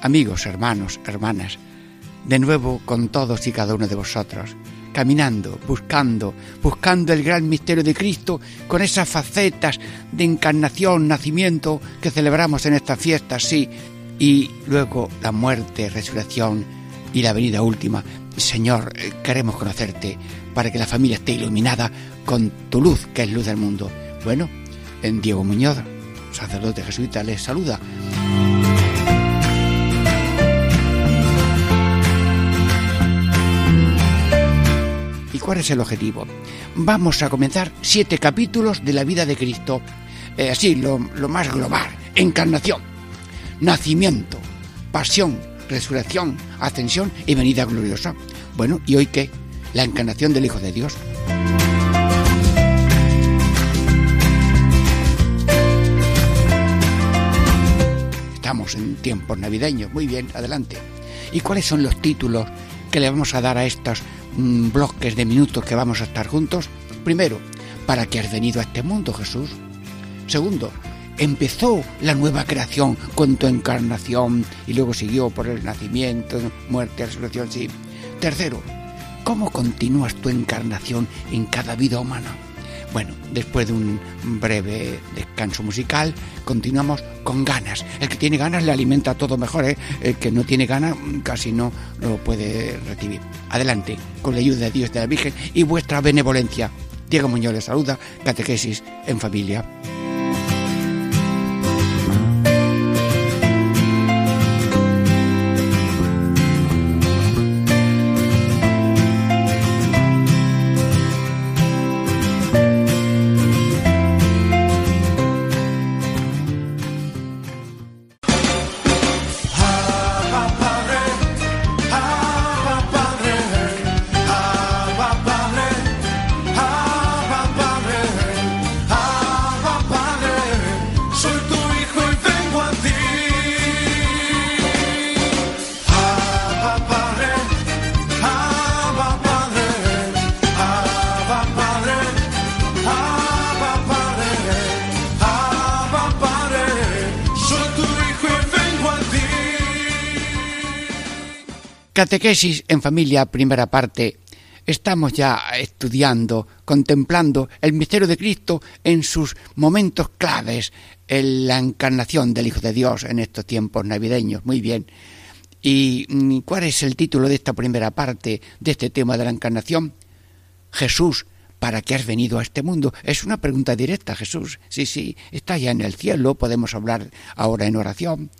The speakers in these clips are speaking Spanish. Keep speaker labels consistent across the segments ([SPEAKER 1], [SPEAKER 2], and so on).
[SPEAKER 1] amigos, hermanos, hermanas, de nuevo con todos y cada uno de vosotros caminando, buscando, buscando el gran misterio de Cristo con esas facetas de encarnación, nacimiento que celebramos en estas fiestas, sí, y luego la muerte, resurrección y la venida última. Señor, eh, queremos conocerte para que la familia esté iluminada con tu luz, que es luz del mundo. Bueno, en Diego Muñoz, sacerdote jesuita, les saluda. Cuál es el objetivo? Vamos a comenzar siete capítulos de la vida de Cristo, eh, así, lo, lo más global, encarnación, nacimiento, pasión, resurrección, ascensión y venida gloriosa. Bueno, ¿y hoy qué? La encarnación del Hijo de Dios. Estamos en tiempos navideños, muy bien, adelante. ¿Y cuáles son los títulos que le vamos a dar a estos Mm, bloques de minutos que vamos a estar juntos. Primero, ¿para qué has venido a este mundo, Jesús? Segundo, empezó la nueva creación con tu encarnación y luego siguió por el nacimiento, muerte, resurrección, sí. Tercero, ¿cómo continúas tu encarnación en cada vida humana? Bueno, después de un breve descanso musical, continuamos con ganas. El que tiene ganas le alimenta todo mejor, ¿eh? el que no tiene ganas casi no lo puede recibir. Adelante, con la ayuda de Dios de la Virgen y vuestra benevolencia. Diego Muñoz les saluda, Catequesis en Familia. Catequesis en familia, primera parte. Estamos ya estudiando, contemplando el misterio de Cristo en sus momentos claves, en la encarnación del Hijo de Dios en estos tiempos navideños. Muy bien. ¿Y mm, cuál es el título de esta primera parte de este tema de la encarnación? Jesús, ¿para qué has venido a este mundo? Es una pregunta directa, Jesús. Sí, sí, está ya en el cielo, podemos hablar ahora en oración.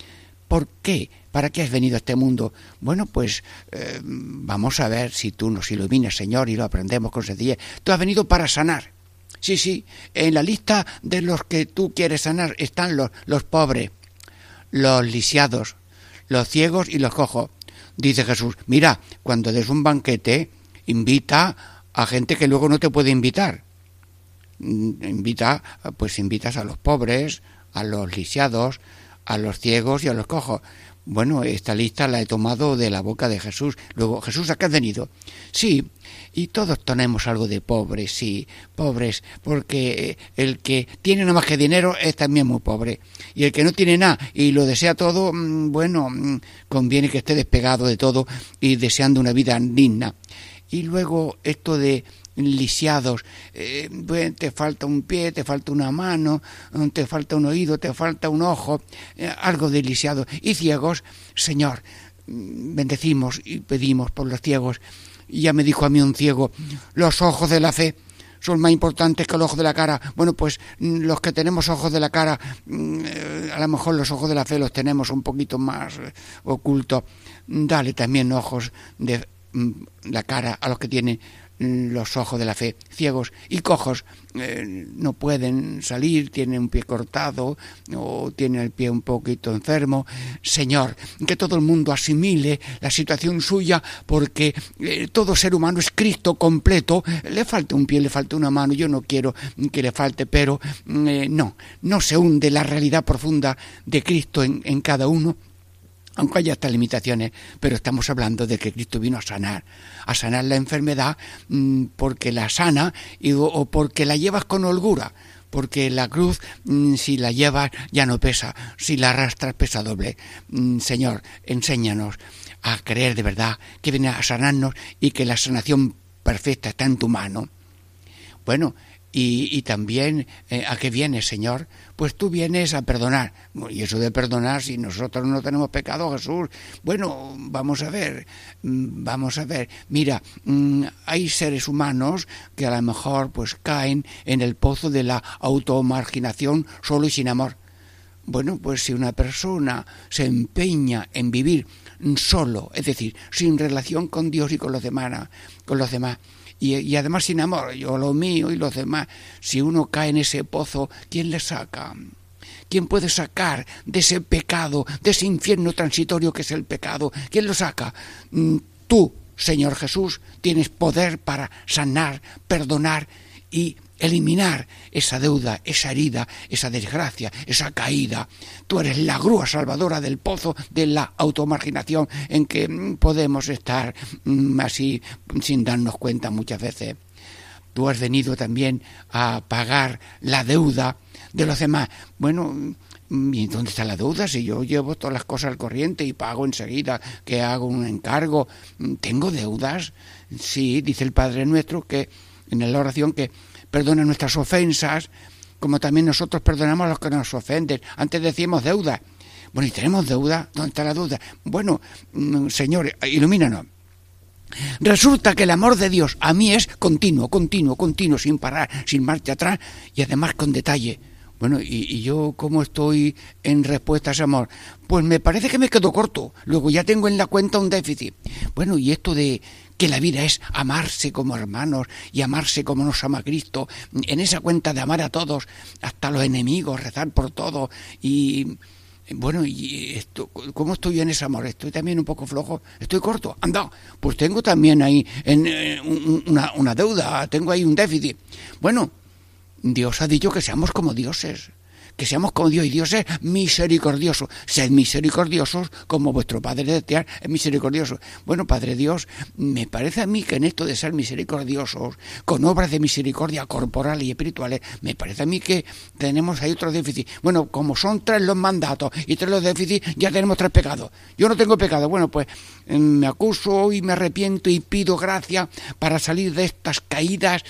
[SPEAKER 1] ¿Por qué? ¿Para qué has venido a este mundo? Bueno, pues eh, vamos a ver si tú nos iluminas, Señor, y lo aprendemos con sencillez. Tú has venido para sanar. Sí, sí, en la lista de los que tú quieres sanar están los, los pobres, los lisiados, los ciegos y los cojos. Dice Jesús, mira, cuando des un banquete, invita a gente que luego no te puede invitar. Invita, pues invitas a los pobres, a los lisiados, a los ciegos y a los cojos. Bueno, esta lista la he tomado de la boca de Jesús. Luego, Jesús, ¿a qué has venido? Sí, y todos tenemos algo de pobres, sí, pobres, porque el que tiene nada más que dinero es también muy pobre. Y el que no tiene nada y lo desea todo, mm, bueno, mm, conviene que esté despegado de todo y deseando una vida digna. Y luego esto de lisiados, eh, te falta un pie, te falta una mano, te falta un oído, te falta un ojo, eh, algo de lisiado. Y ciegos, Señor, mm, bendecimos y pedimos por los ciegos. Y ya me dijo a mí un ciego, los ojos de la fe son más importantes que el ojo de la cara. Bueno, pues mm, los que tenemos ojos de la cara, mm, eh, a lo mejor los ojos de la fe los tenemos un poquito más ocultos. Dale también ojos de la cara a los que tienen los ojos de la fe, ciegos y cojos, eh, no pueden salir, tienen un pie cortado o tienen el pie un poquito enfermo. Señor, que todo el mundo asimile la situación suya porque eh, todo ser humano es Cristo completo. Le falta un pie, le falta una mano, yo no quiero que le falte, pero eh, no, no se hunde la realidad profunda de Cristo en, en cada uno aunque haya estas limitaciones, pero estamos hablando de que Cristo vino a sanar, a sanar la enfermedad mm, porque la sana o porque la llevas con holgura, porque la cruz, mm, si la llevas, ya no pesa, si la arrastras, pesa doble. Mm, Señor, enséñanos a creer de verdad que viene a sanarnos y que la sanación perfecta está en tu mano. Bueno, y, también eh, a qué vienes, Señor, pues tú vienes a perdonar. Y eso de perdonar, si nosotros no tenemos pecado, Jesús, bueno, vamos a ver, mm, vamos a ver. Mira, mm, hay seres humanos que a lo mejor pues caen en el pozo de la automarginación solo y sin amor. Bueno, pues si una persona se empeña en vivir solo, es decir, sin relación con Dios y con los demás, con los demás, y, además sin amor, yo lo mío y los demás. Si uno cae en ese pozo, ¿quién le saca? ¿Quién puede sacar de ese pecado, de ese infierno transitorio que es el pecado? ¿Quién lo saca? Mm, tú, Señor Jesús, tienes poder para sanar, perdonar y eliminar esa deuda, esa herida, esa desgracia, esa caída. Tú eres la grúa salvadora del pozo de la automarginación en que mm, podemos estar mm, así sin darnos cuenta muchas veces. Tú has venido también a pagar la deuda de los demás. Bueno, mm, ¿y dónde está la deuda? Si yo llevo todas las cosas al corriente y pago enseguida que hago un encargo, ¿tengo deudas? Sí, dice el Padre Nuestro que en la oración que perdona nuestras ofensas, como también nosotros perdonamos a los que nos ofenden. Antes decíamos deuda. Bueno, ¿y tenemos deuda? ¿Dónde está la deuda? Bueno, mm, Señor, ilumínanos. Resulta que el amor de Dios a mí es continuo, continuo, continuo, sin parar, sin marcha atrás y además con detalle. Bueno, ¿y, ¿y, yo cómo estoy en respuesta a ese amor? Pues me parece que me quedo corto. Luego ya tengo en la cuenta un déficit. Bueno, y esto de que la vida es amarse como hermanos y amarse como nos ama Cristo, en esa cuenta de amar a todos, hasta los enemigos, rezar por todos. Y bueno, y esto, ¿cómo estoy en ese amor? Estoy también un poco flojo, estoy corto, anda, pues tengo también ahí en, eh, una, una deuda, tengo ahí un déficit. Bueno, Dios ha dicho que seamos como dioses que seamos como Dios y Dios es misericordioso. Sed misericordiosos como vuestro Padre Tear es misericordioso. Bueno, Padre Dios, me parece a mí que en esto de ser misericordiosos, con obras de misericordia corporal y espirituales, me parece a mí que tenemos ahí otro déficit. Bueno, como son tres los mandatos y tres los déficits, ya tenemos tres pecados. Yo no tengo pecado. Bueno, pues em, me acuso y me arrepiento y pido gracia para salir de estas caídas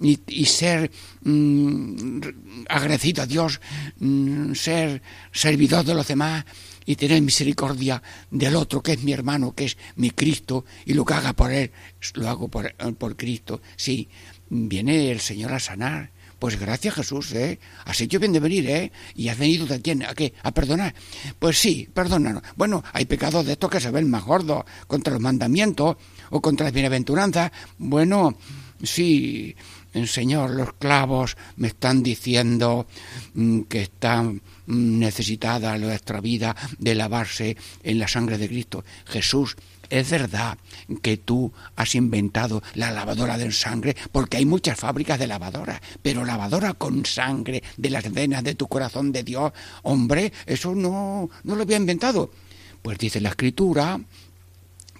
[SPEAKER 1] y, ser mm, agradecido a Dios Mm, ser servidor de los demás y tener misericordia del otro, que es mi hermano, que es mi Cristo, y lo que haga por él, lo hago por, por Cristo. Sí, viene el Señor a sanar. Pues gracias Jesús, ¿eh? Has hecho bien de venir, ¿eh? Y has venido de quién, ¿a qué? ¿A perdonar? Pues sí, perdónanos. Bueno, hay pecados de estos que se ven más gordos, contra los mandamientos o contra las bienaventuranzas. Bueno, sí, Señor, los clavos me están diciendo mm, que está mm, necesitada nuestra vida de lavarse en la sangre de Cristo. Jesús, es verdad que tú has inventado la lavadora de sangre, porque hay muchas fábricas de lavadoras, pero lavadora con sangre de las venas de tu corazón de Dios, hombre, eso no, no lo había inventado. Pues dice la escritura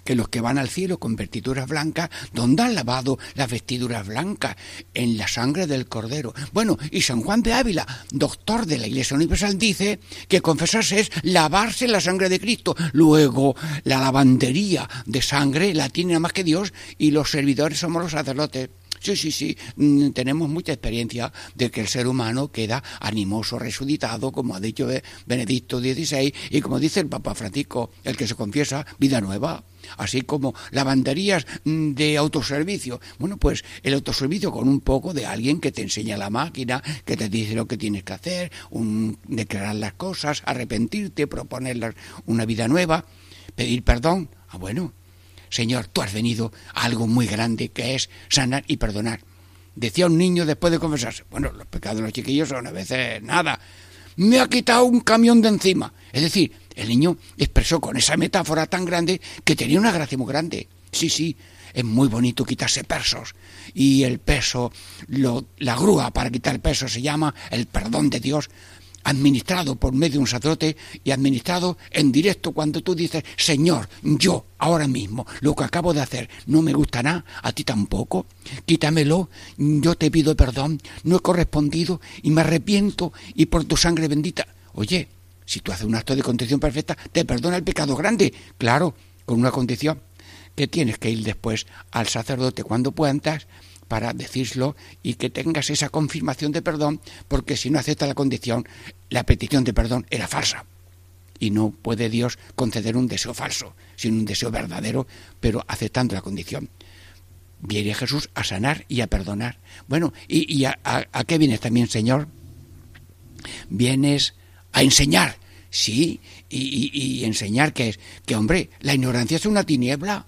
[SPEAKER 1] que los que van al cielo con vestiduras blancas, ¿dónde han lavado las vestiduras blancas? En la sangre del Cordero. Bueno, y San Juan de Ávila, doctor de la Iglesia Universal, dice que confesarse es lavarse la sangre de Cristo. Luego, la lavandería de sangre la tiene nada más que Dios y los servidores somos los sacerdotes. Sí, sí, sí, mm, tenemos mucha experiencia de que el ser humano queda animoso, resucitado, como ha dicho Benedicto XVI, y como dice el Papa Francisco, el que se confiesa, vida nueva así como lavanderías mm, de autoservicio. Bueno, pues el autoservicio con un poco de alguien que te enseña la máquina, que te dice lo que tienes que hacer, un, declarar las cosas, arrepentirte, proponer una vida nueva, pedir perdón. Ah, bueno, Señor, tú has venido a algo muy grande que es sanar y perdonar. Decía un niño después de confesarse, bueno, los pecados de los chiquillos son a veces nada. Me ha quitado un camión de encima. Es decir, el niño expresó con esa metáfora tan grande que tenía una gracia muy grande. Sí, sí, es muy bonito quitarse pesos. Y el peso, la grúa para quitar peso se llama el perdón de Dios administrado por medio de un sacerdote y administrado en directo cuando tú dices, Señor, yo ahora mismo lo que acabo de hacer no me gustará, a ti tampoco, quítamelo, yo te pido perdón, no he correspondido y me arrepiento y por tu sangre bendita. Oye, si tú haces un acto de contrición perfecta, te perdona el pecado grande, claro, con una condición, que tienes que ir después al sacerdote cuando puedas para decirlo y que tengas esa confirmación de perdón, porque si no acepta la condición, la petición de perdón era falsa. Y no puede Dios conceder un deseo falso, sino un deseo verdadero, pero aceptando la condición. Viene Jesús a sanar y a perdonar. Bueno, ¿y, a, qué vienes también, Señor? Vienes a enseñar, sí, y, y enseñar que es que, hombre, la ignorancia es una tiniebla.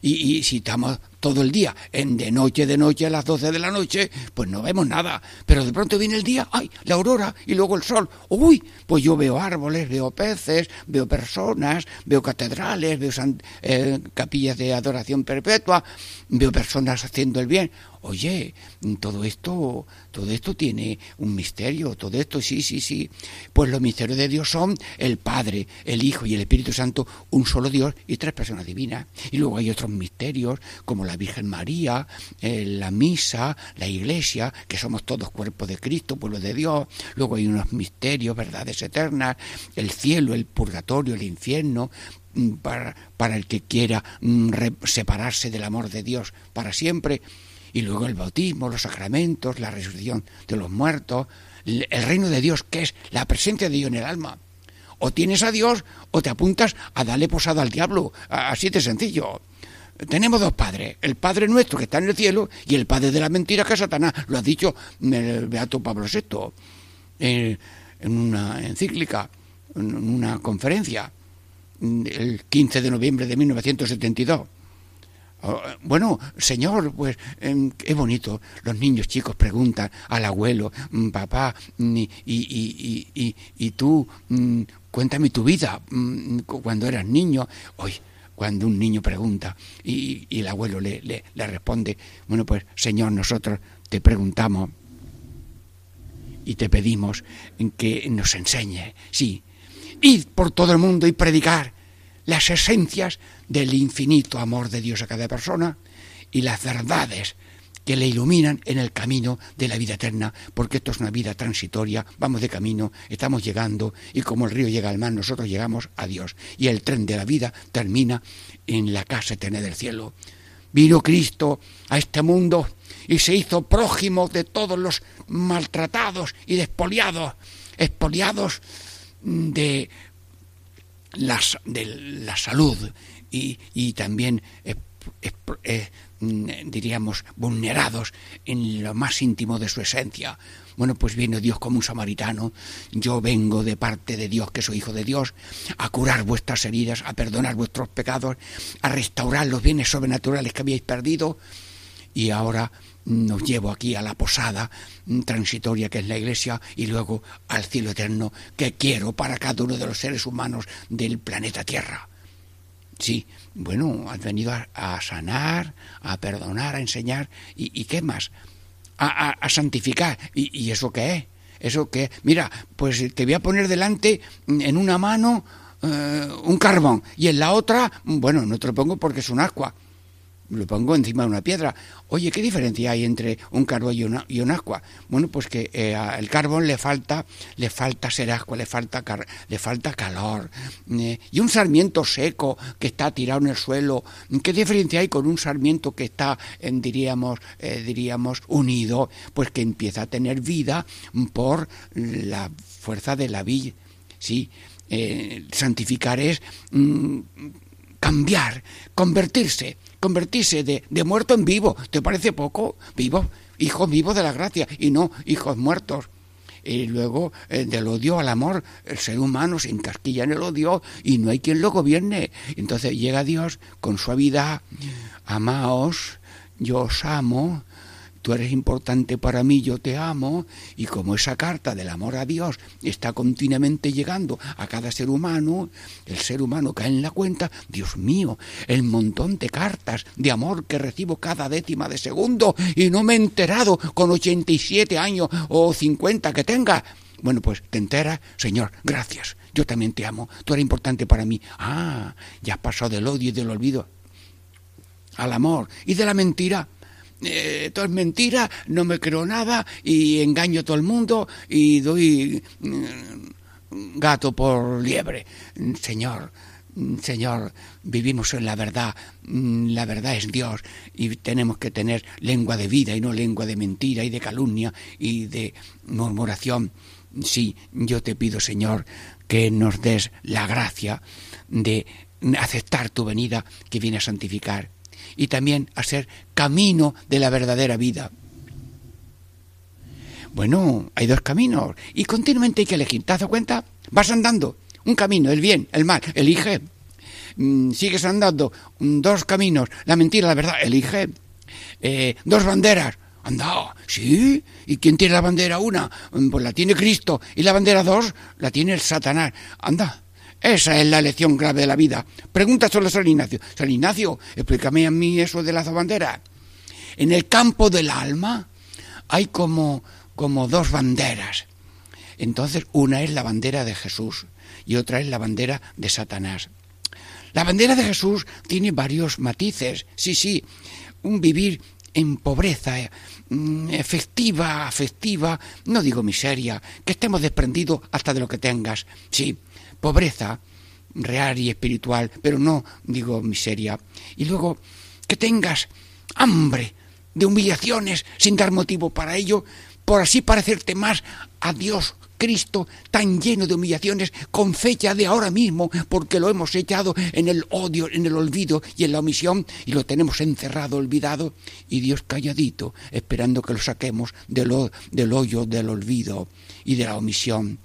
[SPEAKER 1] Y, y, si estamos todo el día, en de noche, de noche, a las 12 de la noche, pues no vemos nada. Pero de pronto viene el día, ¡ay! La aurora y luego el sol. ¡Uy! Pues yo veo árboles, veo peces, veo personas, veo catedrales, veo eh, capillas de adoración perpetua, veo personas haciendo el bien. Oye, todo esto, todo esto tiene un misterio, todo esto, sí, sí, sí. Pues los misterios de Dios son el Padre, el Hijo y el Espíritu Santo, un solo Dios y tres personas divinas. Y luego hay otros misterios, como la Virgen María, eh, la misa, la iglesia, que somos todos cuerpos de Cristo, pueblo de Dios. Luego hay unos misterios, verdades eternas, el cielo, el purgatorio, el infierno, mm, para, para el que quiera mm, separarse del amor de Dios para siempre y luego el bautismo, los sacramentos, la resurrección de los muertos, el reino de Dios, que es la presencia de Dios en el alma. O tienes a Dios o te apuntas a darle posada al diablo. Así de sencillo. Tenemos dos padres, el Padre nuestro que está en el cielo y el Padre de la mentira que es Satanás. Lo ha dicho el Beato Pablo VI en una encíclica, en una conferencia, el 15 de noviembre de 1972. Oh, bueno, señor, pues em, es bonito. Los niños chicos preguntan al abuelo, mm, papá, mm, y, tú, mm, cuéntame tu vida cuando eras niño. Hoy, cuando un niño pregunta y, el abuelo le, le, responde, bueno, pues señor, nosotros te preguntamos y te pedimos que nos enseñe, sí, ir por todo el mundo y predicar las esencias del infinito amor de Dios a cada persona y las verdades que le iluminan en el camino de la vida eterna, porque esto es una vida transitoria, vamos de camino, estamos llegando y como el río llega al mar, nosotros llegamos a Dios y el tren de la vida termina en la casa eterna del cielo. Vino Cristo a este mundo y se hizo prójimo de todos los maltratados y despoliados, expoliados de de la salud y, también eh, eh, mm, diríamos vulnerados en lo más íntimo de su esencia. Bueno, pues viene Dios como un samaritano. Yo vengo de parte de Dios, que soy hijo de Dios, a curar vuestras heridas, a perdonar vuestros pecados, a restaurar los bienes sobrenaturales que habíais perdido. Y ahora nos llevo aquí a la posada transitoria que es la iglesia y luego al cielo eterno que quiero para cada uno de los seres humanos del planeta Tierra. Sí, bueno, has venido a, sanar, a perdonar, a enseñar y, qué más, a, santificar. ¿Y, eso qué es? ¿Eso qué Mira, pues te voy a poner delante en una mano eh, un carbón y en la otra, bueno, no te lo pongo porque es un agua lo pongo encima de una piedra. Oye, ¿qué diferencia hay entre un carbón y, un agua? Bueno, pues que eh, al carbón le falta, le falta ser agua, le falta, le falta calor. Eh, y un sarmiento seco que está tirado en el suelo, ¿qué diferencia hay con un sarmiento que está, diríamos, eh, diríamos, unido? Pues que empieza a tener vida por la fuerza de la vida. Sí, santificar es mm, cambiar, convertirse convertirse de, de muerto en vivo. ¿Te parece poco? Vivo, hijos vivos de la gracia y no hijos muertos. Y luego eh, del odio al amor, el ser humano se encasquilla en el odio y no hay quien lo gobierne. Entonces llega Dios con suavidad, amaos, yo os amo, tú eres importante para mí, yo te amo, y como esa carta del amor a Dios está continuamente llegando a cada ser humano, el ser humano cae en la cuenta, Dios mío, el montón de cartas de amor que recibo cada décima de segundo y no me he enterado con 87 años o 50 que tenga. Bueno, pues te enteras, Señor, gracias. Yo también te amo. Tú eres importante para mí. Ah, ya has pasado del odio y del olvido al amor y de la mentira eh, todo es mentira, no me creo nada y engaño a todo el mundo y doy mm, gato por liebre. Señor, Señor, vivimos en la verdad, mm, la verdad es Dios y tenemos que tener lengua de vida y no lengua de mentira y de calumnia y de murmuración. Sí, yo te pido, Señor, que nos des la gracia de aceptar tu venida que viene a santificar y también a ser camino de la verdadera vida. Bueno, hay dos caminos y continuamente hay que elegir. ¿Te das cuenta? Vas andando, un camino, el bien, el mal, elige. Mm, sigues andando, mm, dos caminos, la mentira, la verdad, elige. Eh, dos banderas, anda, sí. ¿Y quién tiene la bandera una? Mm, pues la tiene Cristo. Y la bandera dos la tiene el Satanás. Anda, esa es la lección grave de la vida. Pregunta solo a San Ignacio. San Ignacio, explícame a mí eso de la bandera. En el campo del alma hay como, como dos banderas. Entonces, una es la bandera de Jesús y otra es la bandera de Satanás. La bandera de Jesús tiene varios matices. Sí, sí, un vivir en pobreza, mm, efectiva, afectiva, no digo miseria, que estemos desprendidos hasta de lo que tengas. Sí, pobreza real y espiritual, pero no digo miseria. Y luego que tengas hambre de humillaciones sin dar motivo para ello, por así parecerte más a Dios Cristo tan lleno de humillaciones con fecha de ahora mismo, porque lo hemos echado en el odio, en el olvido y en la omisión, y lo tenemos encerrado, olvidado, y Dios calladito, esperando que lo saquemos del, del hoyo del olvido y de la omisión.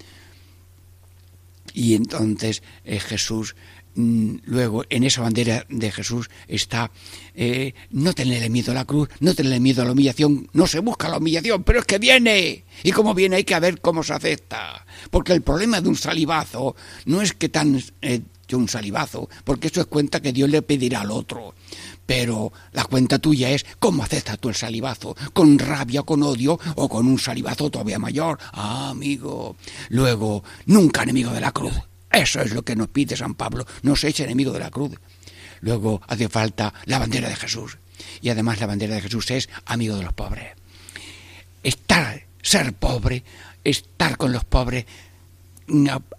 [SPEAKER 1] Y entonces eh, Jesús, mm, luego en esa bandera de Jesús está eh, no tenerle miedo a la cruz, no tenerle miedo a la humillación, no se busca la humillación, pero es que viene. Y como viene hay que ver cómo se acepta. Porque el problema de un salivazo no es que tan... Eh, un salivazo, porque eso es cuenta que Dios le pedirá al otro. Pero la cuenta tuya es cómo aceptas tú el salivazo, con rabia, con odio o con un salivazo todavía mayor. Ah, amigo. Luego, nunca enemigo de la cruz. Eso es lo que nos pide San Pablo, no se eche enemigo de la cruz. Luego hace falta la bandera de Jesús. Y además la bandera de Jesús es amigo de los pobres. Estar, ser pobre, estar con los pobres,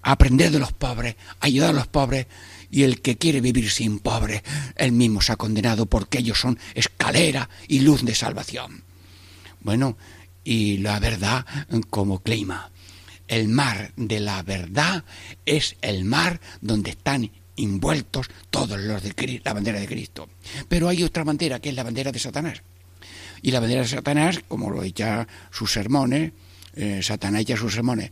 [SPEAKER 1] aprender de los pobres, ayudar a los pobres, y el que quiere vivir sin pobre, él mismo se ha condenado porque ellos son escalera y luz de salvación. Bueno, y la verdad como clima. El mar de la verdad es el mar donde están envueltos todos los de la bandera de Cristo. Pero hay otra bandera que es la bandera de Satanás. Y la bandera de Satanás, como lo echa sus sermones, eh, Satanás echa sus sermones.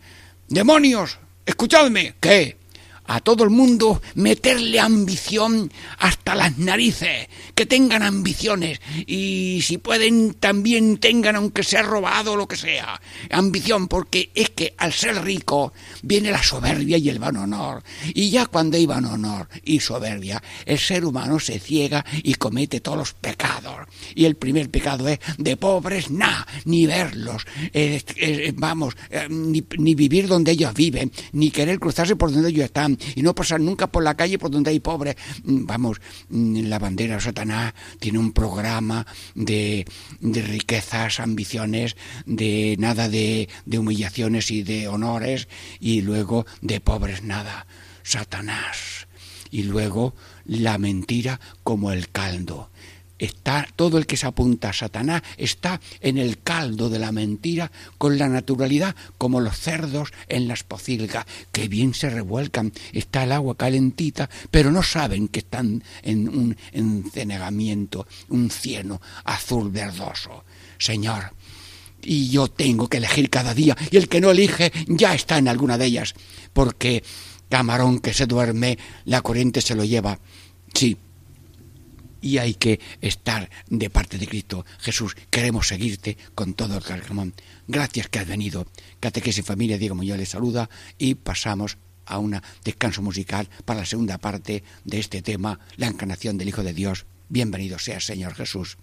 [SPEAKER 1] ¡Demonios! ¡Escuchadme! ¿Qué? A todo el mundo meterle ambición hasta las narices, que tengan ambiciones. Y si pueden también tengan aunque sea robado lo que sea, ambición porque es que al ser rico viene la soberbia y el van honor. Y ya cuando hay van honor y soberbia el ser humano se ciega y comete todos los pecados. Y el primer pecado es de pobres nada, ni verlos, vamos, eh, ni, ni vivir donde ellos viven, ni querer cruzarse por donde ellos están, y no pasar nunca por la calle por donde hay pobres. Mm, vamos, mm, la bandera de Satanás tiene un programa de, de riquezas, ambiciones, de nada de, de humillaciones y de honores, y luego de pobres nada. Satanás. Y luego la mentira como el caldo está todo el que se apunta a Satanás está en el caldo de la mentira con la naturalidad como los cerdos en las pocilgas que bien se revuelcan está el agua calentita pero no saben que están en un encenegamiento un cieno azul verdoso Señor y yo tengo que elegir cada día y el que no elige ya está en alguna de ellas, porque camarón que se duerme, la corriente se lo lleva. Sí, y hay que estar de parte de Cristo. Jesús, queremos seguirte con todo el corazón. Gracias que has venido. Catequesis Familia, Diego Muñoz les saluda y pasamos a un descanso musical para la segunda parte de este tema, la encarnación del Hijo de Dios. Bienvenido sea Señor Jesús.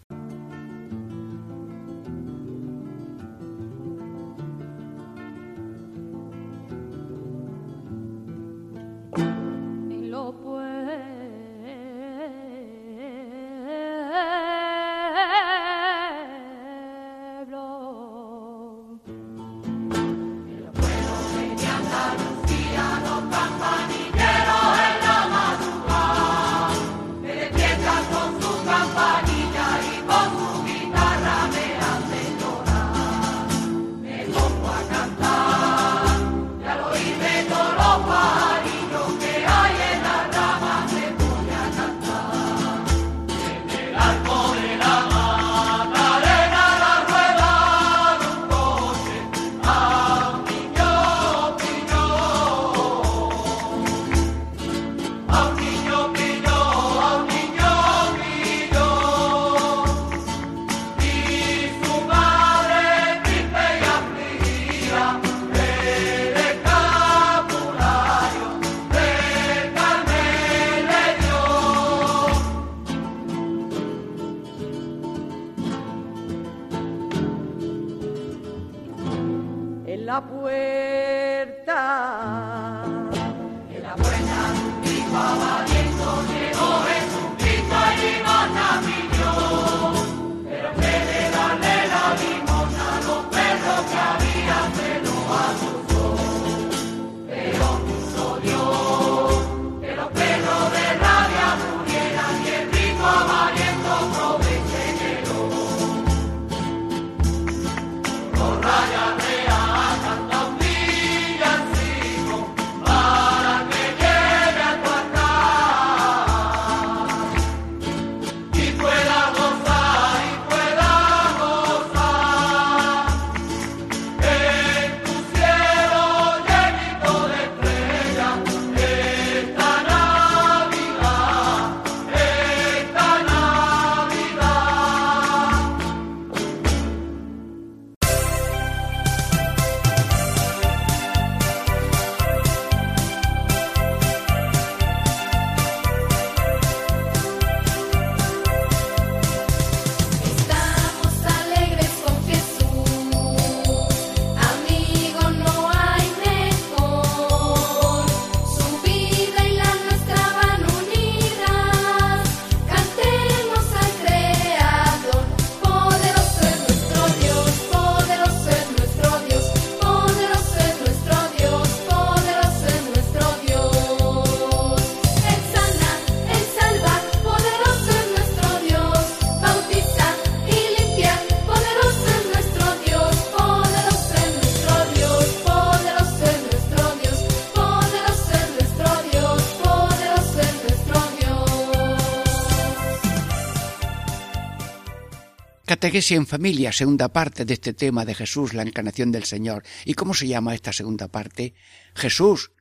[SPEAKER 1] Catequesis en familia, segunda parte de este tema de Jesús, la encarnación del Señor. ¿Y cómo se llama esta segunda parte? Jesús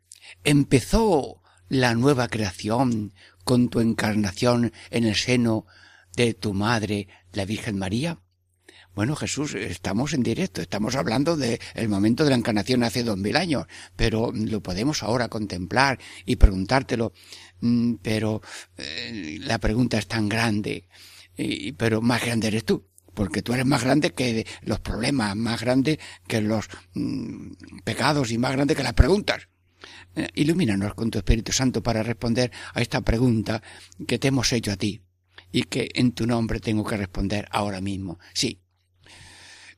[SPEAKER 1] empezó la nueva creación con tu encarnación en el seno de tu madre, la Virgen María. Bueno, Jesús, estamos en directo, estamos hablando del momento de la encarnación hace dos mil años, pero lo podemos ahora contemplar y preguntártelo. Mm, pero eh, la pregunta es tan grande, pero más grande eres tú porque tú eres más grande que los problemas, más grande que los mm, pecados y más grande que las preguntas. Eh, ilumínanos con tu Espíritu Santo para responder a esta pregunta que te hemos hecho a ti y que en tu nombre tengo que responder ahora mismo. Sí.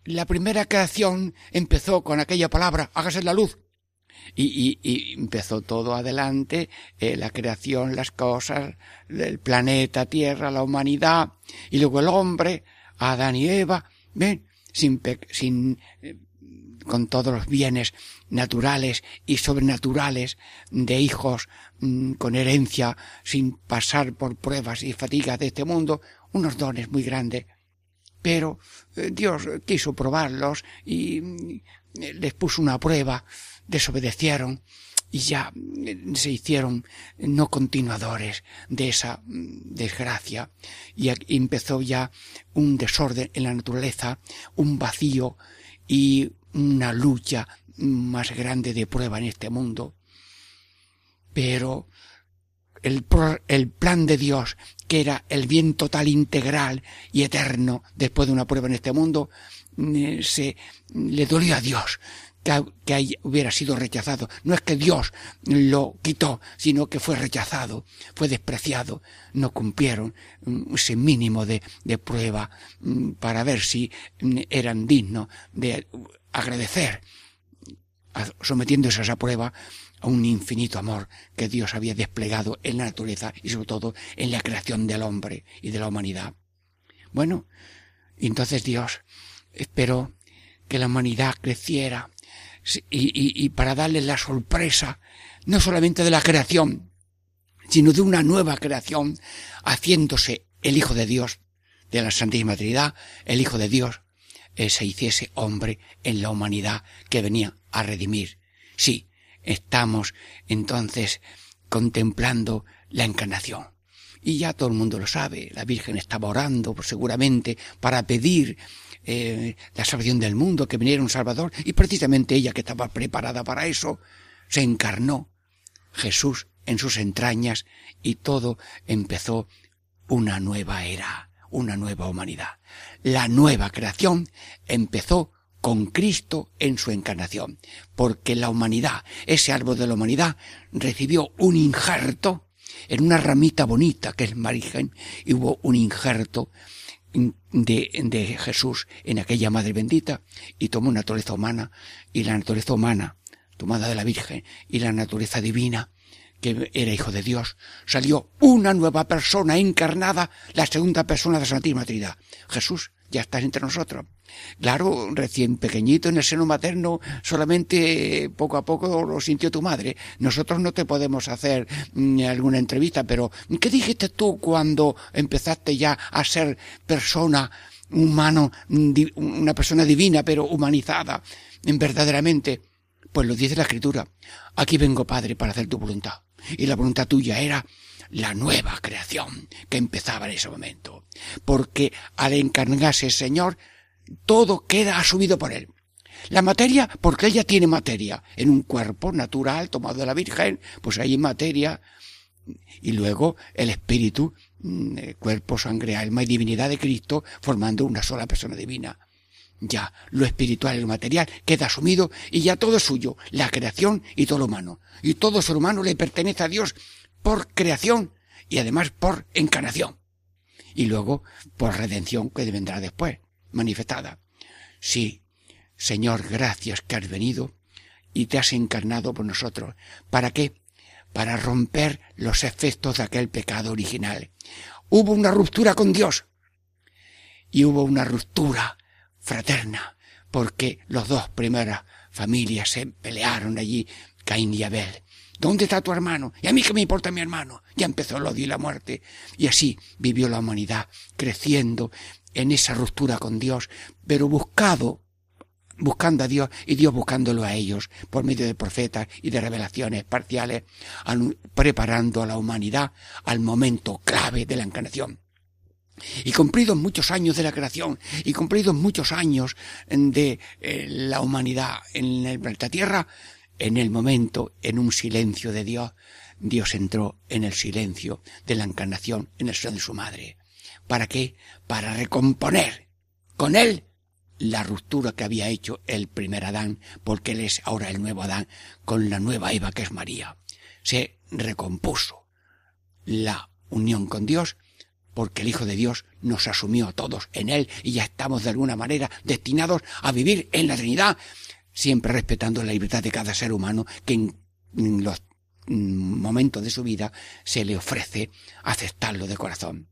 [SPEAKER 1] La primera creación empezó con aquella palabra, hágase la luz. Y, y, empezó todo adelante, eh, la creación, las cosas, el planeta, Tierra, la humanidad, y luego el hombre, Adán y Eva, ven, sin, sin, eh, con todos los bienes naturales y sobrenaturales de hijos mm, con herencia, sin pasar por pruebas y fatigas de este mundo, unos dones muy grandes. pero eh, Dios quiso probarlos y mm, les puso una prueba, desobedecieron y ya eh, se hicieron no continuadores de esa mm, desgracia y empezó ya un desorden en la naturaleza, un vacío y una lucha más grande de prueba en este mundo. Pero el, el plan de Dios, que era el bien total, integral y eterno después de una prueba en este mundo, mm, se le dolió a Dios que, hubiera sido rechazado. No es que Dios lo quitó, sino que fue rechazado, fue despreciado. No cumplieron mm, ese mínimo de, de prueba mm, para ver si eran dignos de agradecer, sometiéndose a esa prueba a un infinito amor que Dios había desplegado en la naturaleza y sobre todo en la creación del hombre y de la humanidad. Bueno, entonces Dios esperó que la humanidad creciera y, y, para darle la sorpresa no solamente de la creación, sino de una nueva creación, haciéndose el Hijo de Dios, de la Santísima Trinidad, el Hijo de Dios, eh, se hiciese hombre en la humanidad que venía a redimir. Sí, estamos entonces contemplando la encarnación. Y ya todo el mundo lo sabe, la Virgen estaba orando pues, seguramente para pedir eh, la salvación del mundo, que viniera un Salvador, y precisamente ella que estaba preparada para eso, se encarnó Jesús en sus entrañas y todo empezó una nueva era, una nueva humanidad. La nueva creación empezó con Cristo en su encarnación, porque la humanidad, ese árbol de la humanidad, recibió un injerto en una ramita bonita que es Marigen, y hubo un injerto de, de Jesús en aquella Madre bendita, y tomó naturaleza humana, y la naturaleza humana, tomada de la Virgen, y la naturaleza divina, que era hijo de Dios, salió una nueva persona encarnada, la segunda persona de la Santísima Trinidad. Jesús ya está entre nosotros. Claro, recién pequeñito en el seno materno, solamente poco a poco lo sintió tu madre. Nosotros no te podemos hacer mm, alguna entrevista, pero ¿qué dijiste tú cuando empezaste ya a ser persona humano, una persona divina, pero humanizada, verdaderamente? Pues lo dice la escritura. Aquí vengo, Padre, para hacer tu voluntad. Y la voluntad tuya era la nueva creación que empezaba en ese momento. Porque al encarnarse el Señor, todo queda asumido por Él. La materia, porque ella tiene materia. En un cuerpo natural tomado de la Virgen, pues hay materia. Y luego el espíritu, mm, cuerpo, sangre, alma y divinidad de Cristo, formando una sola persona divina. Ya lo espiritual y lo material queda asumido y ya todo es suyo, la creación y todo lo humano. Y todo ser humano le pertenece a Dios por creación y además por encarnación. Y luego por redención que vendrá después, manifestada. Sí, Señor, gracias que has venido y te has encarnado por nosotros. ¿Para qué? Para romper los efectos de aquel pecado original. Hubo una ruptura con Dios y hubo una ruptura fraterna porque los dos primeras familias se pelearon allí, Caín y Abel. ¿Dónde está tu hermano? ¿Y a mí qué me importa mi hermano? Ya empezó el odio y la muerte. Y así vivió la humanidad, creciendo en esa ruptura con Dios, pero buscado, buscando a Dios y Dios buscándolo a ellos por medio de profetas y de revelaciones parciales, preparando a la humanidad al momento clave de la encarnación. Y cumplidos muchos años de la creación y cumplidos muchos años de eh, la humanidad en el planeta Tierra, en el momento, en un silencio de Dios, Dios entró en el silencio de la encarnación en el seno de su madre. ¿Para qué? Para recomponer con él la ruptura que había hecho el primer Adán, porque él es ahora el nuevo Adán, con la nueva Eva que es María. Se recompuso la unión con Dios, porque el Hijo de Dios nos asumió a todos en él y ya estamos de alguna manera destinados a vivir en la Trinidad siempre respetando la libertad de cada ser humano que en los momentos de su vida se le ofrece aceptarlo de corazón.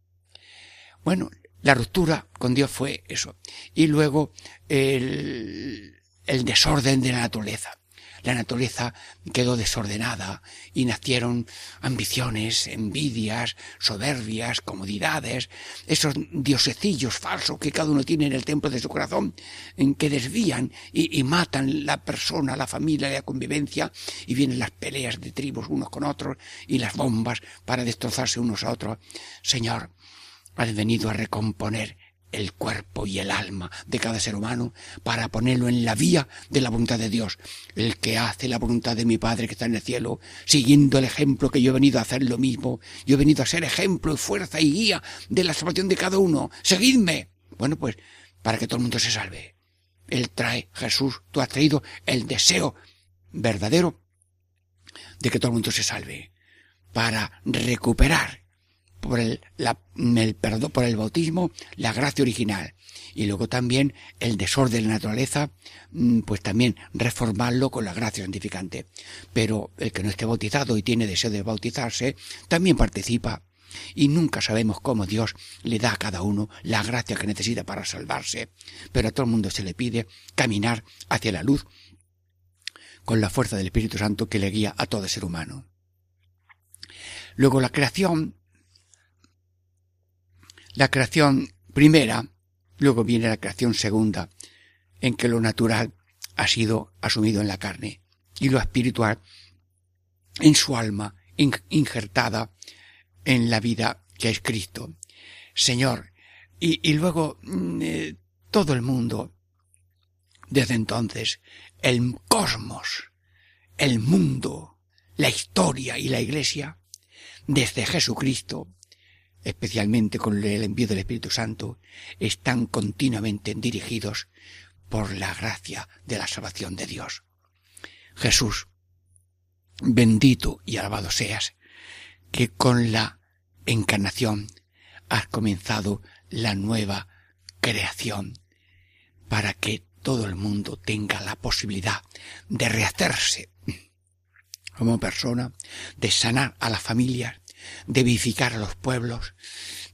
[SPEAKER 1] Bueno, la ruptura con Dios fue eso. Y luego el, el desorden de la naturaleza. la naturaleza quedó desordenada y nacieron ambiciones, envidias, soberbias, comodidades, esos diosecillos falsos que cada uno tiene en el templo de su corazón, en que desvían y, y matan la persona, la familia, la convivencia, y vienen las peleas de tribus unos con otros y las bombas para destrozarse unos a otros. Señor, has venido a recomponer el cuerpo y el alma de cada ser humano para ponerlo en la vía de la voluntad de Dios. El que hace la voluntad de mi Padre que está en el cielo, siguiendo el ejemplo que yo he venido a hacer lo mismo. Yo he venido a ser ejemplo y fuerza y guía de la salvación de cada uno. Seguidme. Bueno, pues, para que todo el mundo se salve. Él trae, Jesús, tú has traído el deseo verdadero de que todo el mundo se salve. Para recuperar por el, perdón, por el bautismo, la gracia original. Y luego también el desorden de la naturaleza, mm, pues también reformarlo con la gracia santificante. Pero el que no esté bautizado y tiene deseo de bautizarse, también participa. Y nunca sabemos cómo Dios le da a cada uno la gracia que necesita para salvarse. Pero a todo el mundo se le pide caminar hacia la luz con la fuerza del Espíritu Santo que le guía a todo ser humano. Luego la creación la creación primera, luego viene la creación segunda, en que lo natural ha sido asumido en la carne y lo espiritual en su alma injertada en la vida que es Cristo. Señor, y, luego mm, eh, todo el mundo, desde entonces, el cosmos, el mundo, la historia y la iglesia, desde Jesucristo, especialmente con el envío del Espíritu Santo, están continuamente dirigidos por la gracia de la salvación de Dios. Jesús, bendito y alabado seas, que con la encarnación has comenzado la nueva creación para que todo el mundo tenga la posibilidad de rehacerse como persona, de sanar a las familias, de vivificar a los pueblos,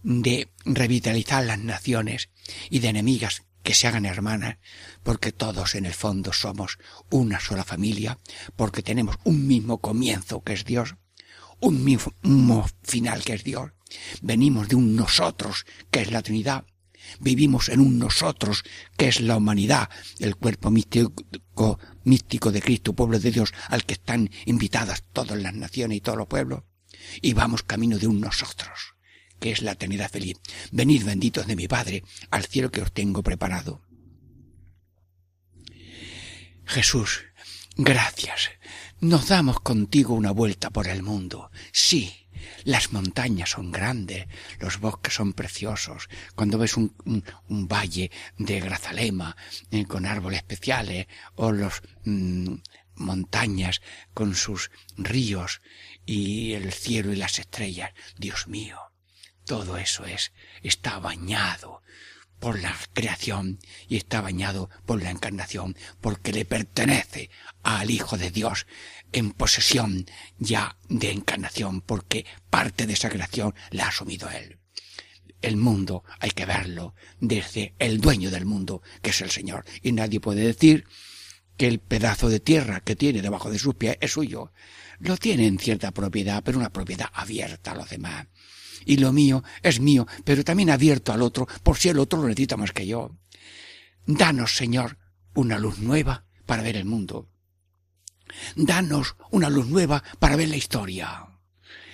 [SPEAKER 1] de revitalizar las naciones y de enemigas que se hagan hermanas, porque todos en el fondo somos una sola familia, porque tenemos un mismo comienzo que es Dios, un mismo final que es Dios, venimos de un nosotros que es la Trinidad, vivimos en un nosotros que es la humanidad, el cuerpo místico, místico de Cristo, pueblo de Dios, al que están invitadas todas las naciones y todos los pueblos y vamos camino de un nosotros, que es la eternidad feliz. Venid benditos de mi Padre al cielo que os tengo preparado. Jesús, gracias. Nos damos contigo una vuelta por el mundo. Sí, las montañas son grandes, los bosques son preciosos. Cuando ves un, un, valle de Grazalema eh, con árboles especiales o los mm, montañas con sus ríos y el cielo y las estrellas. Dios mío, todo eso es, está bañado por la creación y está bañado por la encarnación, porque le pertenece al Hijo de Dios en posesión ya de encarnación, porque parte de esa creación la ha asumido Él. El mundo hay que verlo desde el dueño del mundo, que es el Señor, y nadie puede decir que el pedazo de tierra que tiene debajo de sus pies es suyo. Lo tiene en cierta propiedad, pero una propiedad abierta a los demás. Y lo mío es mío, pero también abierto al otro, por si el otro lo necesita más que yo. Danos, Señor, una luz nueva para ver el mundo. Danos una luz nueva para ver la historia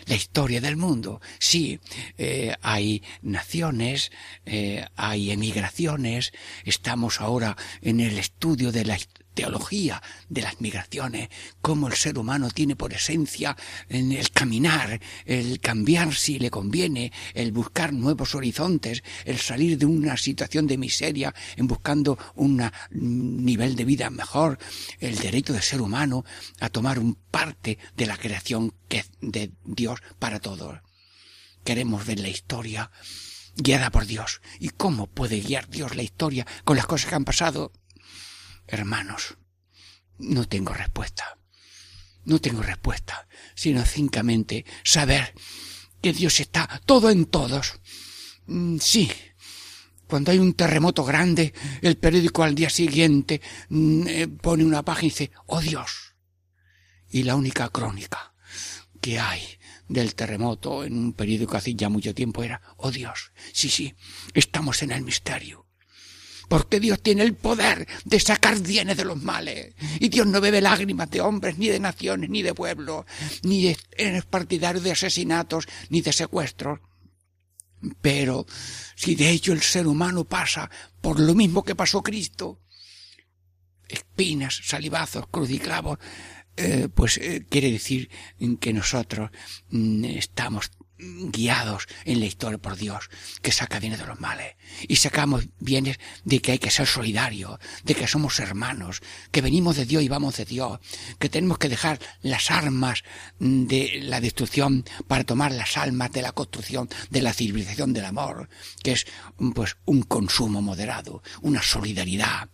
[SPEAKER 1] la historia del mundo. Sí, eh, hay naciones, eh, hay emigraciones, estamos ahora en el estudio de la teología de las migraciones, cómo el ser humano tiene por esencia en el caminar, el cambiar si le conviene, el buscar nuevos horizontes, el salir de una situación de miseria en buscando un nivel de vida mejor, el derecho del ser humano a tomar un parte de la creación que de Dios para todos. Queremos ver la historia guiada por Dios. ¿Y cómo puede guiar Dios la historia con las cosas que han pasado? Hermanos, no tengo respuesta. No tengo respuesta, sino cincamente saber que Dios está todo en todos. Mm, sí, cuando hay un terremoto grande, el periódico al día siguiente mm, eh, pone una página y dice, oh Dios, y la única crónica que hay del terremoto en un periódico hace ya mucho tiempo era, oh Dios, sí, sí, estamos en el misterio. Porque Dios tiene el poder de sacar bienes de los males. Y Dios no bebe lágrimas de hombres, ni de naciones, ni de pueblos, ni es partidario de asesinatos, ni de secuestros. Pero si de hecho el ser humano pasa por lo mismo que pasó Cristo, espinas, salivazos, cruciclavos, eh, pues eh, quiere decir que nosotros mm, estamos guiados en la historia por Dios, que saca bienes de los males. Y sacamos bienes de que hay que ser solidario, de que somos hermanos, que venimos de Dios y vamos de Dios, que tenemos que dejar las armas de la destrucción para tomar las almas de la construcción, de la civilización del amor, que es pues un consumo moderado, una solidaridad,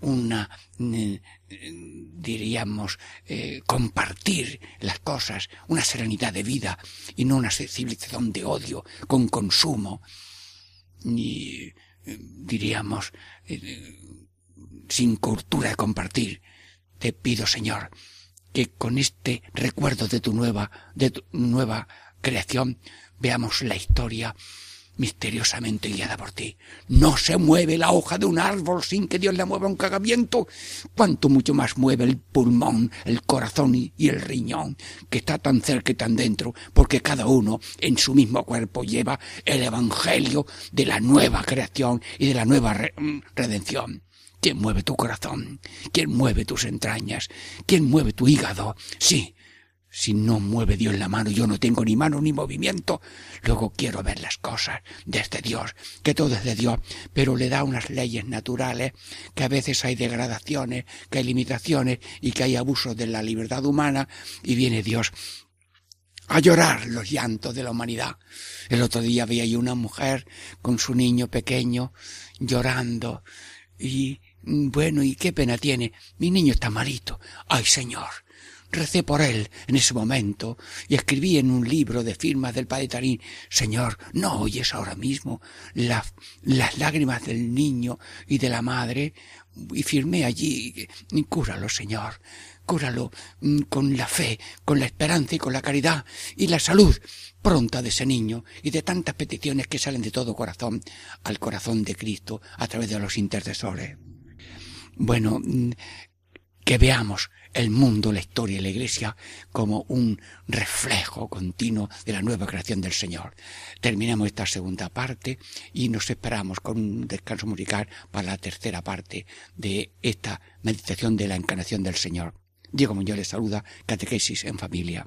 [SPEAKER 1] una, eh, diríamos, eh, compartir las cosas, una serenidad de vida y no una civilización de odio con consumo, ni, eh, diríamos, sin cultura de compartir. Te pido, Señor, que con este recuerdo de tu nueva, de tu nueva creación, veamos la historia misteriosamente guiada por ti. No se mueve la hoja de un árbol sin que Dios le mueva un cagamiento. Cuanto mucho más mueve el pulmón, el corazón y, el riñón, que está tan cerca y tan dentro, porque cada uno en su mismo cuerpo lleva el evangelio de la nueva creación y de la nueva mm, redención. ¿Quién mueve tu corazón? ¿Quién mueve tus entrañas? ¿Quién mueve tu hígado? Sí, si no mueve Dios la mano, yo no tengo ni mano ni movimiento. Luego quiero ver las cosas desde Dios, que todo es de Dios, pero le da unas leyes naturales, que a veces hay degradaciones, que hay limitaciones y que hay abusos de la libertad humana, y viene Dios a llorar los llantos de la humanidad. El otro día veía yo una mujer con su niño pequeño llorando y bueno, ¿y qué pena tiene? Mi niño está malito. Ay, Señor, Recé por él en ese momento y escribí en un libro de firmas del padre Tarín, Señor, no oyes ahora mismo las lágrimas del niño y de la madre y firmé allí, cúralo, Señor, cúralo mm, con la fe, con la esperanza y con la caridad y la salud pronta de ese niño y de tantas peticiones que salen de todo corazón al corazón de Cristo a través de los intercesores. Bueno, mm, que veamos el mundo, la historia y la iglesia como un reflejo continuo de la nueva creación del Señor. Terminamos esta segunda parte y nos esperamos con un descanso musical para la tercera parte de esta meditación de la encarnación del Señor. Diego Muñoz les saluda, Catequesis en Familia.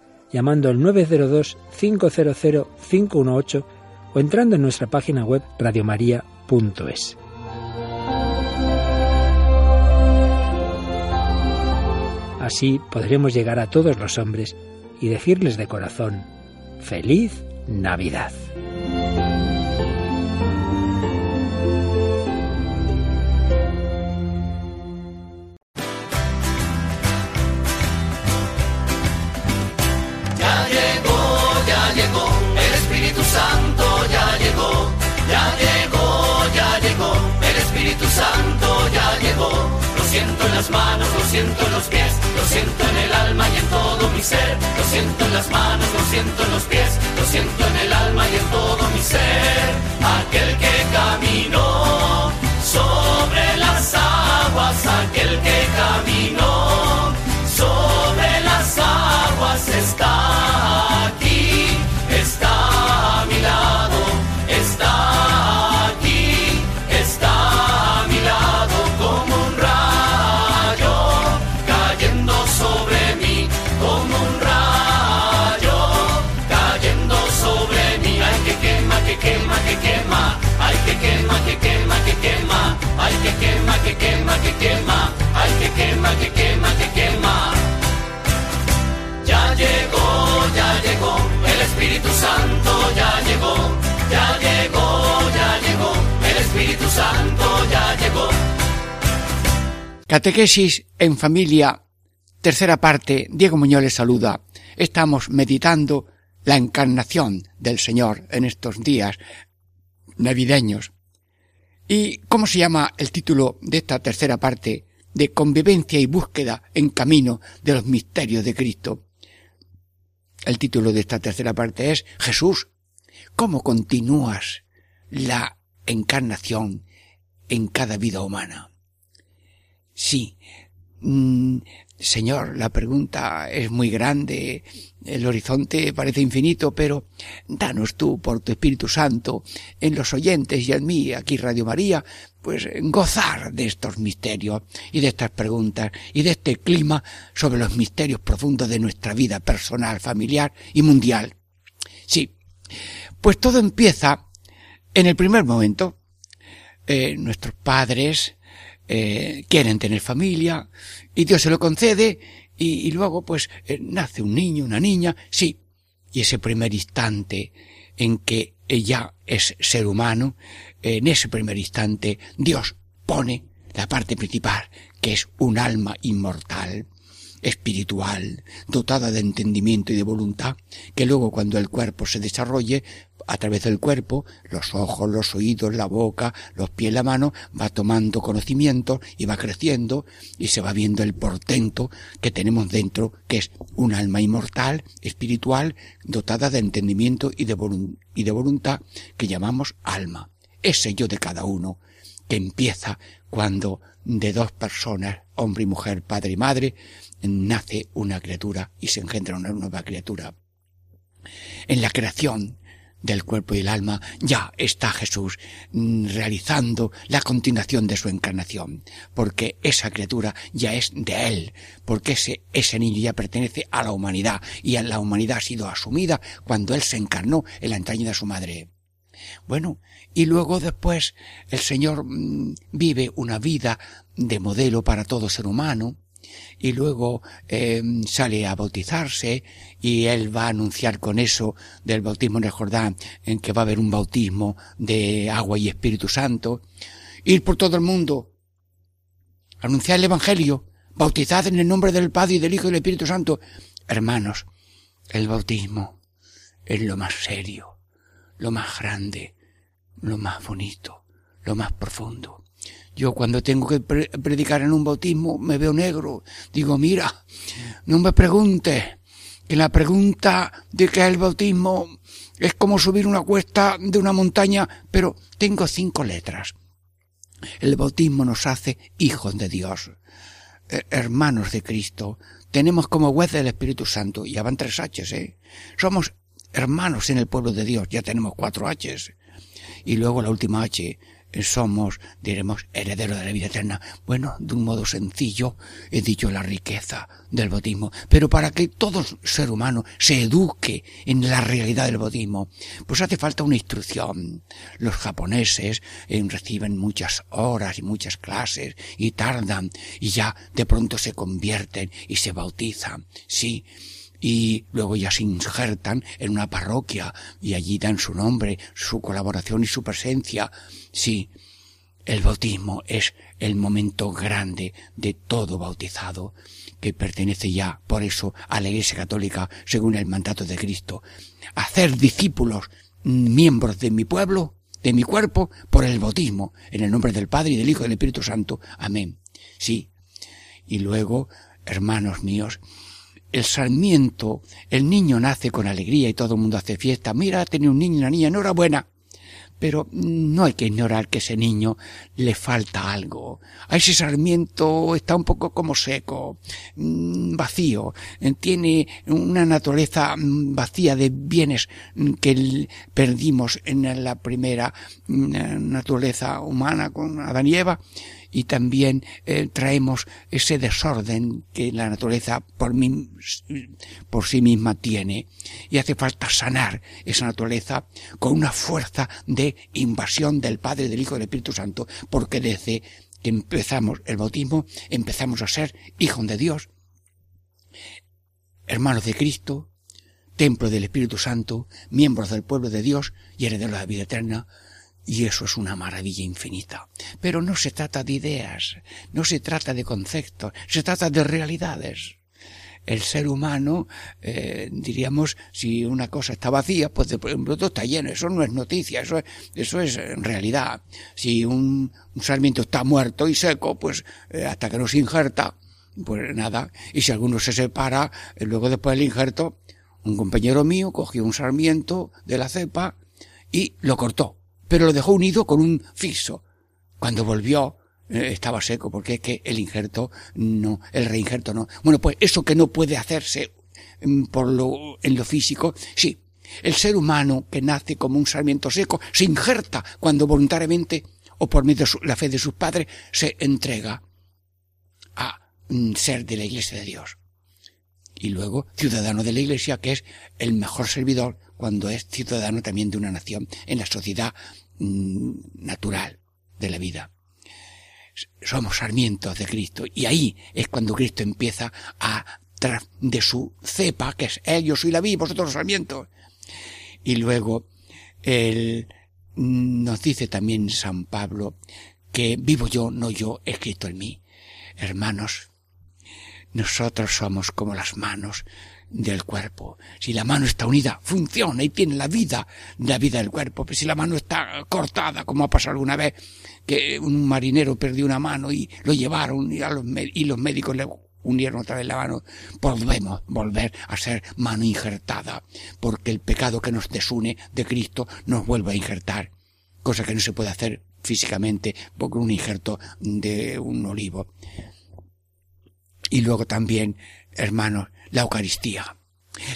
[SPEAKER 2] llamando al 902-500-518 o entrando en nuestra página web radiomaria.es. Así podremos llegar a todos los hombres y decirles de corazón, feliz Navidad.
[SPEAKER 1] Catequesis en familia, tercera parte, Diego Muñoz les saluda. Estamos meditando la encarnación del Señor en estos días navideños. ¿Y cómo se llama el título de esta tercera parte de convivencia y búsqueda en camino de los misterios de Cristo? El título de esta tercera parte es Jesús, ¿cómo continúas la encarnación en cada vida humana? Sí. Mm, señor, la pregunta es muy grande, el horizonte parece infinito, pero danos tú, por tu Espíritu Santo, en los oyentes y en mí, aquí Radio María, pues gozar de estos misterios y de estas preguntas y de este clima sobre los misterios profundos de nuestra vida personal, familiar y mundial. Sí, pues todo empieza en el primer momento. Eh, nuestros padres, eh, quieren tener familia y Dios se lo concede y, luego pues eh, nace un niño, una niña, sí. Y ese primer instante en que ella es ser humano, en ese primer instante Dios pone la parte principal, que es un alma inmortal, espiritual, dotada de entendimiento y de voluntad, que luego cuando el cuerpo se desarrolle, a través del cuerpo, los ojos, los oídos, la boca, los pies, la mano, va tomando conocimiento y va creciendo y se va viendo el portento que tenemos dentro, que es un alma inmortal, espiritual, dotada de entendimiento y de, y de voluntad, que llamamos alma. Ese yo de cada uno, que empieza cuando de dos personas, hombre y mujer, padre y madre, nace una criatura y se engendra una nueva criatura. En la creación del cuerpo y el alma, ya está Jesús mm, realizando la continuación de su encarnación, porque esa criatura ya es de Él, porque ese, ese niño ya pertenece a la humanidad, y la humanidad ha sido asumida cuando Él se encarnó en la entraña de su madre. Bueno, y luego después el Señor mm, vive una vida de modelo para todo ser humano, y luego eh, sale a bautizarse y él va a anunciar con eso del bautismo en el Jordán en que va a haber un bautismo de agua y Espíritu Santo. Ir por todo el mundo anunciar el Evangelio bautizad en el nombre del Padre y del Hijo y del Espíritu Santo. Hermanos el bautismo es lo más serio lo más grande lo más bonito lo más profundo yo cuando tengo que predicar en un bautismo me veo negro. Digo, mira, no me preguntes, que la pregunta de que el bautismo es como subir una cuesta de una montaña, pero tengo cinco letras. El bautismo nos hace hijos de Dios, eh, hermanos de Cristo. Tenemos como huésped del Espíritu Santo. Ya van tres H's, ¿eh? Somos hermanos en el pueblo de Dios. Ya tenemos cuatro H's. Y luego la última H, somos, diremos, herederos de la vida eterna. Bueno, de un modo sencillo he dicho la riqueza del bautismo, pero para que todo ser humano se eduque en la realidad del bautismo, pues hace falta una instrucción. Los japoneses eh, reciben muchas horas y muchas clases y tardan y ya de pronto se convierten y se bautizan. Sí, y luego ya se injertan en una parroquia y allí dan su nombre, su colaboración y su presencia. Sí, el bautismo es el momento grande de todo bautizado, que pertenece ya, por eso, a la Iglesia Católica, según el mandato de Cristo. Hacer discípulos, miembros de mi pueblo, de mi cuerpo, por el bautismo, en el nombre del Padre y del Hijo y del Espíritu Santo. Amén. Sí. Y luego, hermanos míos, el sarmiento, el niño nace con alegría y todo el mundo hace fiesta. Mira, tiene un niño y una niña, enhorabuena. Pero no hay que ignorar que ese niño le falta algo. A ese sarmiento está un poco como seco, mm, vacío, tiene una naturaleza mm, vacía de bienes mm, que perdimos en la primera naturaleza humana con Adán y Eva y también eh, traemos ese desorden que la naturaleza por, por sí misma tiene. Y hace falta sanar esa naturaleza con una fuerza de invasión del Padre, del Hijo y del Espíritu Santo, porque desde que empezamos el bautismo empezamos a ser hijos de Dios, hermanos de Cristo, templo del Espíritu Santo, miembros del pueblo de Dios y herederos de la vida eterna, Y eso es una maravilla infinita. Pero no se trata de ideas, no se trata de conceptos, se trata de realidades. El ser humano, eh, diríamos, si una cosa está vacía, pues de pronto está lleno. Eso no es noticia, eso es, eso es en realidad. Si un, sarmiento está muerto y seco, pues eh, hasta que no se injerta, pues nada. Y si alguno se separa, eh, luego después del injerto, un compañero mío cogió un sarmiento de la cepa y lo cortó pero lo dejó unido con un fiso. Cuando volvió, eh, estaba seco, porque es que el injerto no, el reinjerto no. Bueno, pues eso que no puede hacerse mm, por lo, en lo físico, sí. El ser humano que nace como un sarmiento seco se injerta cuando voluntariamente o por medio de la fe de sus padres se entrega a mm, ser de la iglesia de Dios. Y luego ciudadano de la iglesia que es el mejor servidor cuando es ciudadano también de una nación en la sociedad natural de la vida. Somos sarmientos de Cristo y ahí es cuando Cristo empieza a de su cepa, que es él, yo soy la vida, vosotros los sarmientos. Y luego él nos dice también San Pablo que vivo yo, no yo, es Cristo en mí. Hermanos, nosotros somos como las manos del cuerpo. Si la mano está unida, funciona y tiene la vida, la vida del cuerpo. Pero si la mano está cortada, como ha pasado alguna vez, que un marinero perdió una mano y lo llevaron y, los, y los médicos le unieron otra vez la mano, podemos volver a ser mano injertada, porque el pecado que nos desune de Cristo nos vuelve a injertar, cosa que no se puede hacer físicamente porque un injerto de un olivo. Y luego también, hermanos, la Eucaristía.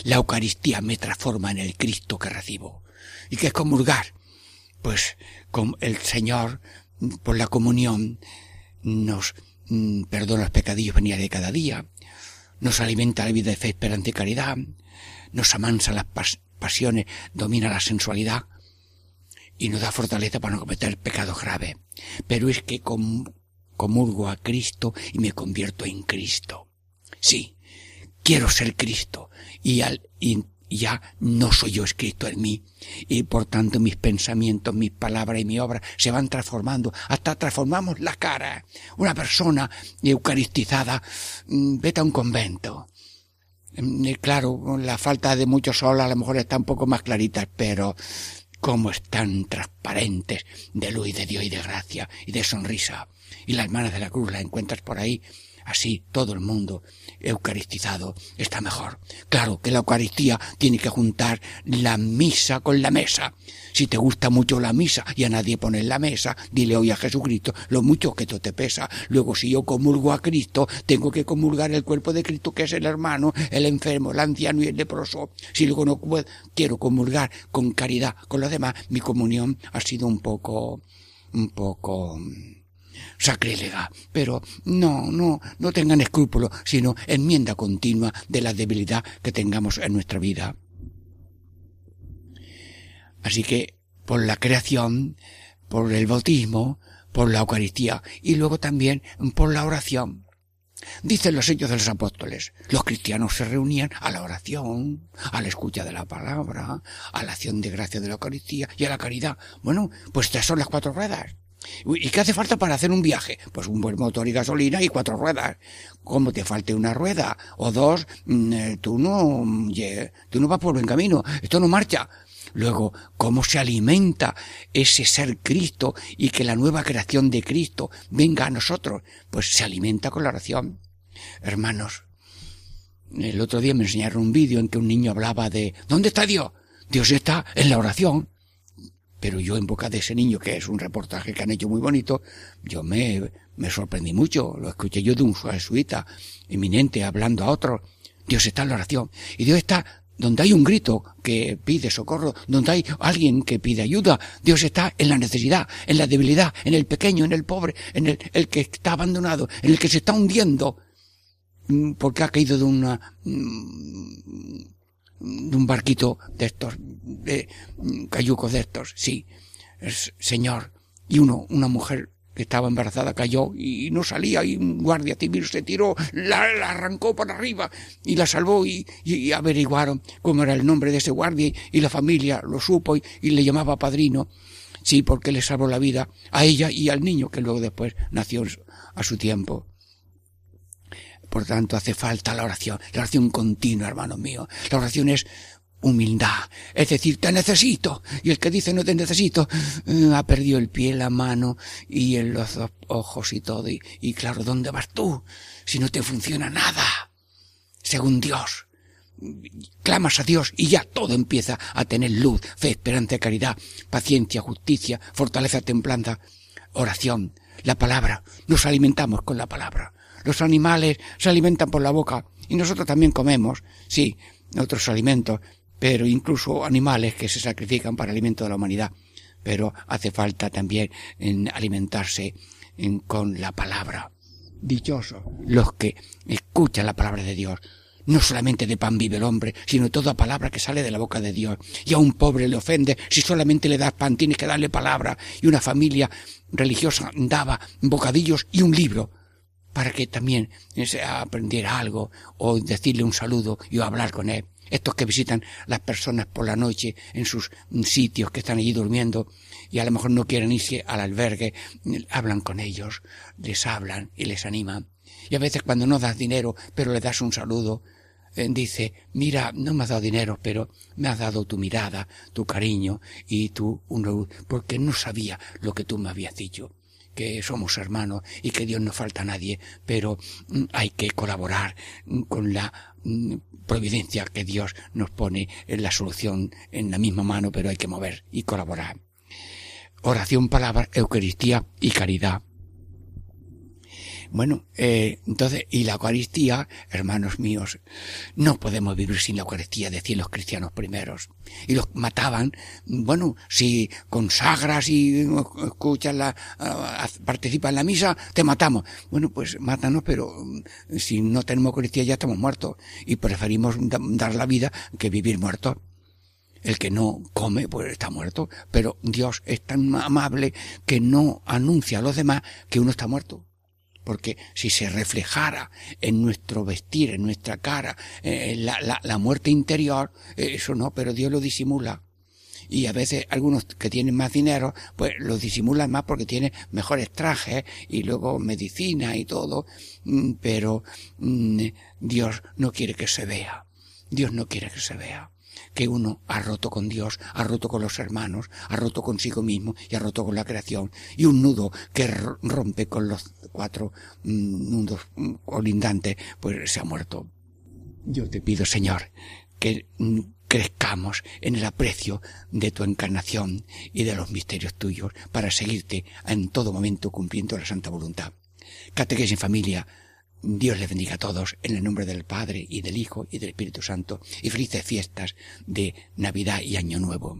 [SPEAKER 1] La Eucaristía me transforma en el Cristo que recibo. ¿Y qué es comulgar? Pues con el Señor, por la comunión, nos mm, perdona los pecadillos venía de cada día, nos alimenta la vida de fe, esperanza y caridad, nos amansa las pasiones, domina la sensualidad y nos da fortaleza para no cometer pecados graves. Pero es que comulgo a Cristo y me convierto en Cristo. Sí, quiero ser Cristo y, al, y ya no soy yo escrito en mí y por tanto mis pensamientos, mis palabras y mi obra se van transformando hasta transformamos la cara. Una persona eucaristizada mm, vete a un convento. Mm, claro, la falta de mucho sol a lo mejor está un poco más clarita, pero cómo están transparentes de luz de Dios y de gracia y de sonrisa. Y las manos de la cruz la encuentras por ahí Así todo el mundo eucaristizado está mejor. Claro que la Eucaristía tiene que juntar la misa con la mesa. Si te gusta mucho la misa y a nadie pone en la mesa, dile hoy a Jesucristo lo mucho que esto te pesa. Luego si yo comulgo a Cristo, tengo que comulgar el cuerpo de Cristo que es el hermano, el enfermo, el anciano y el leproso. Si luego no quiero comulgar con caridad con los demás, mi comunión ha sido un poco, un poco sacrílega. Pero no, no, no tengan escrúpulos, sino enmienda continua de la debilidad que tengamos en nuestra vida. Así que, por la creación, por el bautismo, por la Eucaristía y luego también por la oración. Dicen los hechos de los apóstoles, los cristianos se reunían a la oración, a la escucha de la palabra, a la acción de gracia de la Eucaristía y a la caridad. Bueno, pues estas son las cuatro ruedas. ¿Y qué hace falta para hacer un viaje? Pues un buen motor y gasolina y cuatro ruedas. Como te falte una rueda o dos, mm, eh, tú no, tú no vas por buen camino. Esto no marcha. Luego, ¿cómo se alimenta ese ser Cristo y que la nueva creación de Cristo venga a nosotros? Pues se alimenta con la oración. Hermanos, el otro día me enseñaron un vídeo en que un niño hablaba de ¿Dónde está Dios? Dios está en la oración. Pero yo en boca de ese niño, que es un reportaje que han hecho muy bonito, yo me, me sorprendí mucho. Lo escuché yo de un jesuita eminente hablando a otro. Dios está en la oración. Y Dios está donde hay un grito que pide socorro, donde hay alguien que pide ayuda, Dios está en la necesidad, en la debilidad, en el pequeño, en el pobre, en el, el que está abandonado, en el que se está hundiendo, mm, porque ha caído de una, mm, de un barquito de estos, de cayucos de estos, sí, señor, y uno, una mujer que estaba embarazada cayó y no salía y un guardia civil se tiró, la, arrancó para arriba y la salvó y, y, averiguaron cómo era el nombre de ese guardia y la familia lo supo y, le llamaba padrino. Sí, porque le salvó la vida a ella y al niño que luego después nació a su tiempo. Por tanto, hace falta la oración, la oración continua, hermano mío. La oración es humildad, es decir, te necesito. Y el que dice no te necesito, eh, ha perdido el pie, la mano y los ojos y todo. Y, y claro, ¿dónde vas tú? Si no te funciona nada. Según Dios. Clamas a Dios y ya todo empieza a tener luz, fe, esperanza, caridad, paciencia, justicia, fortaleza, templanza, oración, la palabra. Nos alimentamos con la palabra. Los animales se alimentan por la boca y nosotros también comemos, sí, otros alimentos, pero incluso animales que se sacrifican para alimento de la humanidad. Pero hace falta también en alimentarse con la palabra. Dichosos los que escuchan la palabra de Dios. No solamente de pan vive el hombre, sino toda palabra que sale de la boca de Dios. Y a un pobre le ofende, si solamente le das pan, tienes que darle palabra. Y una familia religiosa daba bocadillos y un libro para que también se aprendiera algo o decirle un saludo y hablar con él. Estos que visitan las personas por la noche en sus sitios que están allí durmiendo y a lo mejor no quieren irse al albergue, hablan con ellos, les hablan y les animan. Y a veces cuando no das dinero, pero le das un saludo, eh, dice, mira, no me has dado dinero, pero me has dado tu mirada, tu cariño y tu, porque no sabía lo que tú me habías dicho que somos hermanos y que Dios no falta a nadie, pero mm, hay que colaborar mm, con la mm, providencia que Dios nos pone en la solución en la misma mano, pero hay que mover y colaborar. Oración, palabra, Eucaristía y caridad. Bueno, eh, entonces, y la Eucaristía, hermanos míos, no podemos vivir sin la Eucaristía, decían los cristianos primeros. Y los mataban, bueno, si consagras y escuchas la, participas en la misa, te matamos. Bueno, pues mátanos, pero mm, si no tenemos Eucaristía ya estamos muertos. Y preferimos dar la vida que vivir muertos. El que no come, pues está muerto. Pero Dios es tan amable que no anuncia a los demás que uno está muerto porque si se reflejara en nuestro vestir, en nuestra cara, eh, la, la, la, muerte interior, eh, eso no, pero Dios lo disimula. Y a veces algunos que tienen más dinero, pues lo disimulan más porque tienen mejores trajes y luego medicina y todo, mm, pero mm, Dios no quiere que se vea. Dios no quiere que se vea que uno ha roto con Dios, ha roto con los hermanos, ha roto consigo mismo y ha roto con la creación. Y un nudo que rompe con los cuatro mm, nudos mm, colindantes, pues se ha muerto. Yo te pido, Señor, que mm, crezcamos en el aprecio de tu encarnación y de los misterios tuyos para seguirte en todo momento cumpliendo la santa voluntad. Catequesis en familia, Dios les bendiga a todos en el nombre del Padre y del Hijo y del Espíritu Santo y felices fiestas de Navidad y Año Nuevo.